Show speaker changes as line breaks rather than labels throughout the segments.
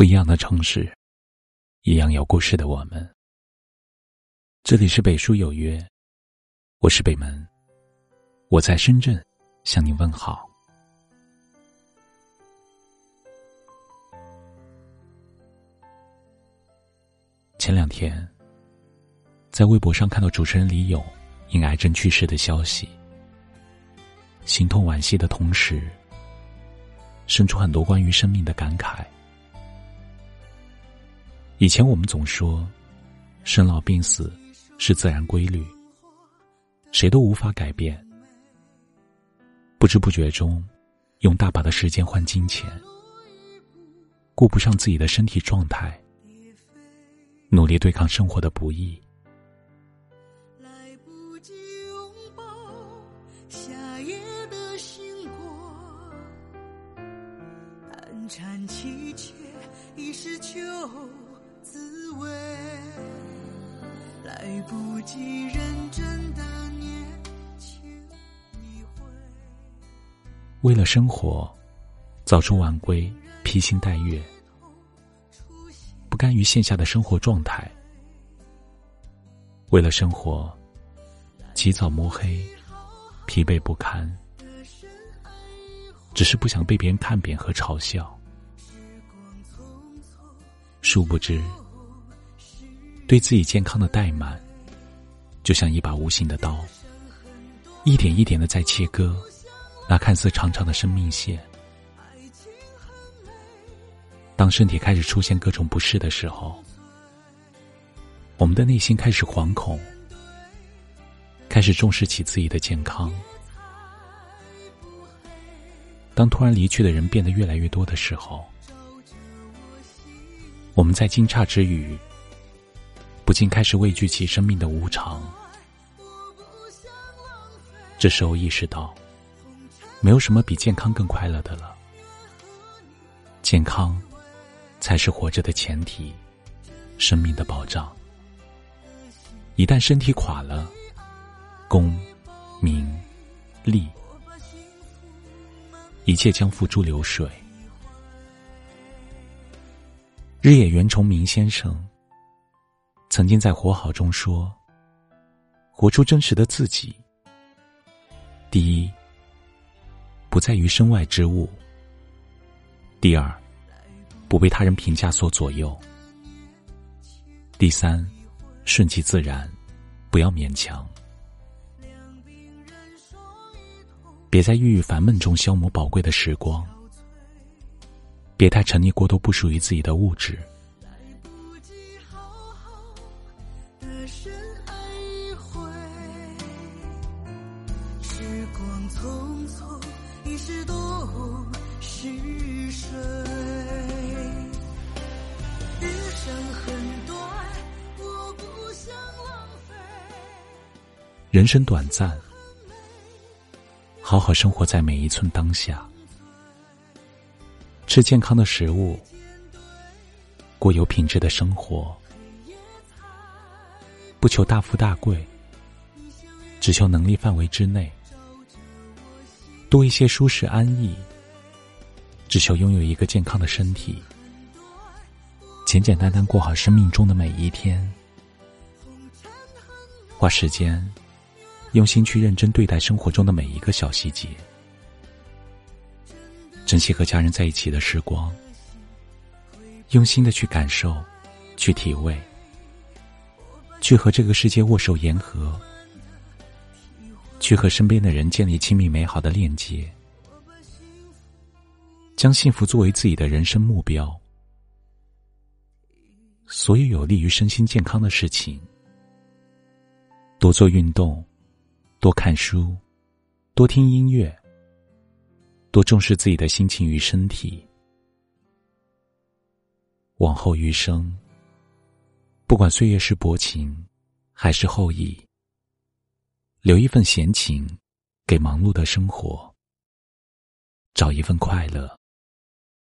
不一样的城市，一样有故事的我们。这里是北书有约，我是北门，我在深圳向你问好。前两天，在微博上看到主持人李咏因癌症去世的消息，心痛惋惜的同时，生出很多关于生命的感慨。以前我们总说，生老病死是自然规律，谁都无法改变。不知不觉中，用大把的时间换金钱，顾不上自己的身体状态，努力对抗生活的不易。
来不及拥抱夏夜的星光，寒蝉凄切，已是秋。滋味，来不及认真的年轻一回。
为了生活，早出晚归，披星戴月，不甘于线下的生活状态。为了生活，起早摸黑，疲惫不堪，只是不想被别人看扁和嘲笑。殊不知。对自己健康的怠慢，就像一把无形的刀，一点一点的在切割那看似长长的生命线。当身体开始出现各种不适的时候，我们的内心开始惶恐，开始重视起自己的健康。当突然离去的人变得越来越多的时候，我们在惊诧之余。不禁开始畏惧起生命的无常。这时候意识到，没有什么比健康更快乐的了。健康，才是活着的前提，生命的保障。一旦身体垮了，功、名、利，一切将付诸流水。日野原重明先生。曾经在《活好》中说：“活出真实的自己。第一，不在于身外之物；第二，不被他人评价所左右；第三，顺其自然，不要勉强。别在郁郁烦闷中消磨宝贵的时光；别太沉溺过多不属于自己的物质。”
是水，余生很短，我不想浪费。
人生短暂，好好生活在每一寸当下，吃健康的食物，过有品质的生活，不求大富大贵，只求能力范围之内。多一些舒适安逸，只求拥有一个健康的身体，简简单单过好生命中的每一天，花时间，用心去认真对待生活中的每一个小细节，珍惜和家人在一起的时光，用心的去感受，去体味，去和这个世界握手言和。去和身边的人建立亲密美好的链接，将幸福作为自己的人生目标。所有有利于身心健康的事情，多做运动，多看书，多听音乐，多重视自己的心情与身体。往后余生，不管岁月是薄情，还是厚意。留一份闲情，给忙碌的生活；找一份快乐，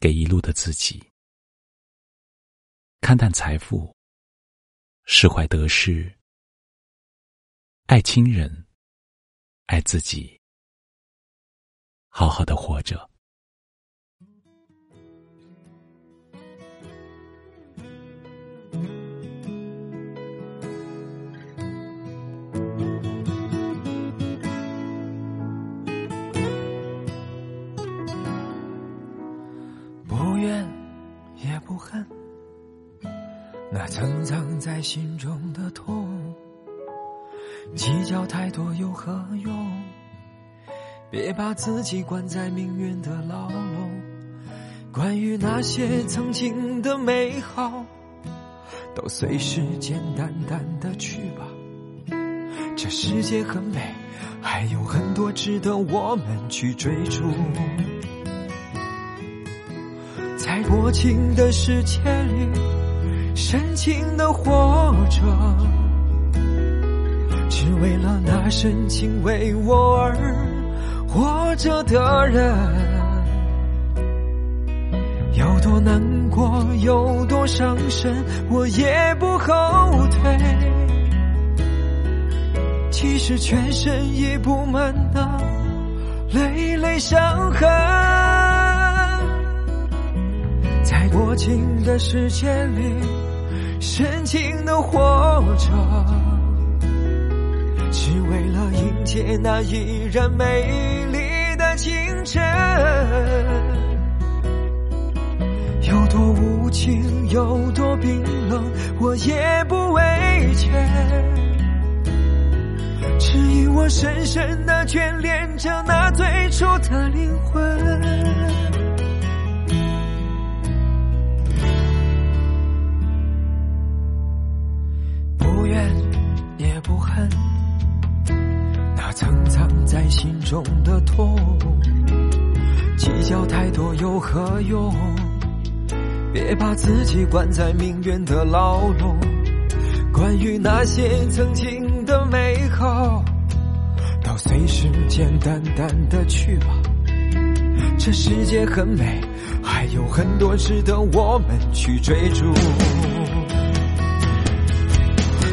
给一路的自己。看淡财富，释怀得失，爱亲人，爱自己，好好的活着。
深藏在心中的痛，计较太多有何用？别把自己关在命运的牢笼。关于那些曾经的美好，都随时间淡淡的去吧。这世界很美，还有很多值得我们去追逐。在薄情的世界里，深情的活着，只为了那深情为我而活着的人。有多难过，有多伤神，我也不后退。其实全身已布满那累累伤痕。在薄情的世界里，深情的活着，只为了迎接那依然美丽的清晨。有多无情，有多冰冷，我也不畏惧，只因我深深的眷恋着那最初的灵魂。心中的痛，计较太多有何用？别把自己关在命运的牢笼。关于那些曾经的美好，都随时间淡淡的去吧。这世界很美，还有很多值得我们去追逐。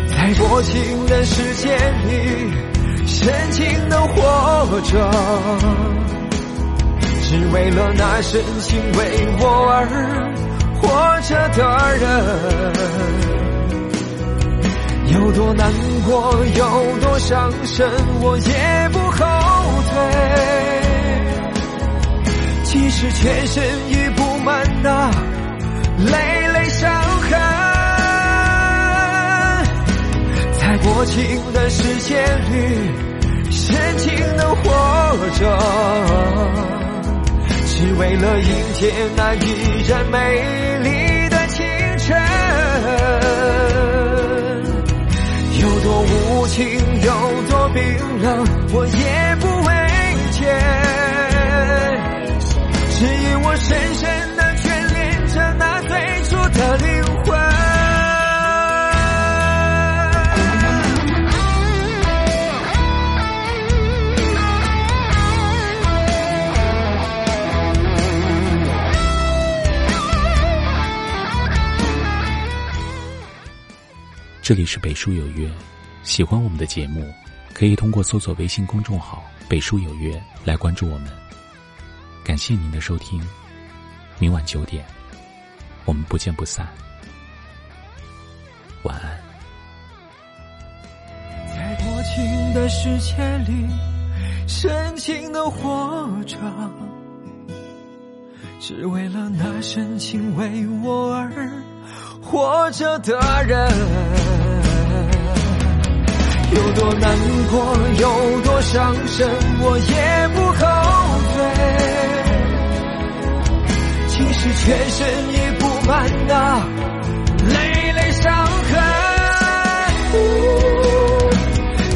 在薄情的世界里，深情的活着，只为了那深情为我而活着的人。有多难过，有多伤神，我也不后退。即使全身已布满那累累伤薄情的世界里，深情的活着，只为了迎接那依然美丽的清晨。有多无情，有多冰冷，我也不畏惧，只因我深深
这里是北书有约，喜欢我们的节目，可以通过搜索微信公众号“北书有约”来关注我们。感谢您的收听，明晚九点，我们不见不散。晚安。
在多情的世界里，深情的活着，只为了那深情为我而活着的人。有多难过，有多伤神，我也不后退。其实全身已布满那累累伤痕。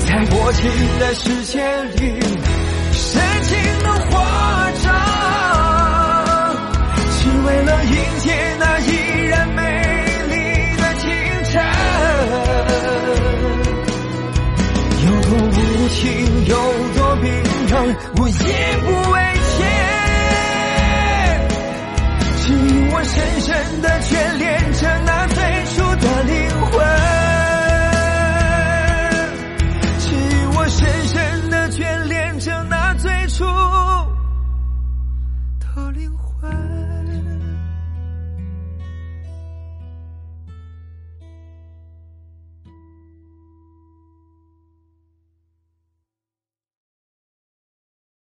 在薄情的世界里，深情的活着，只为了迎接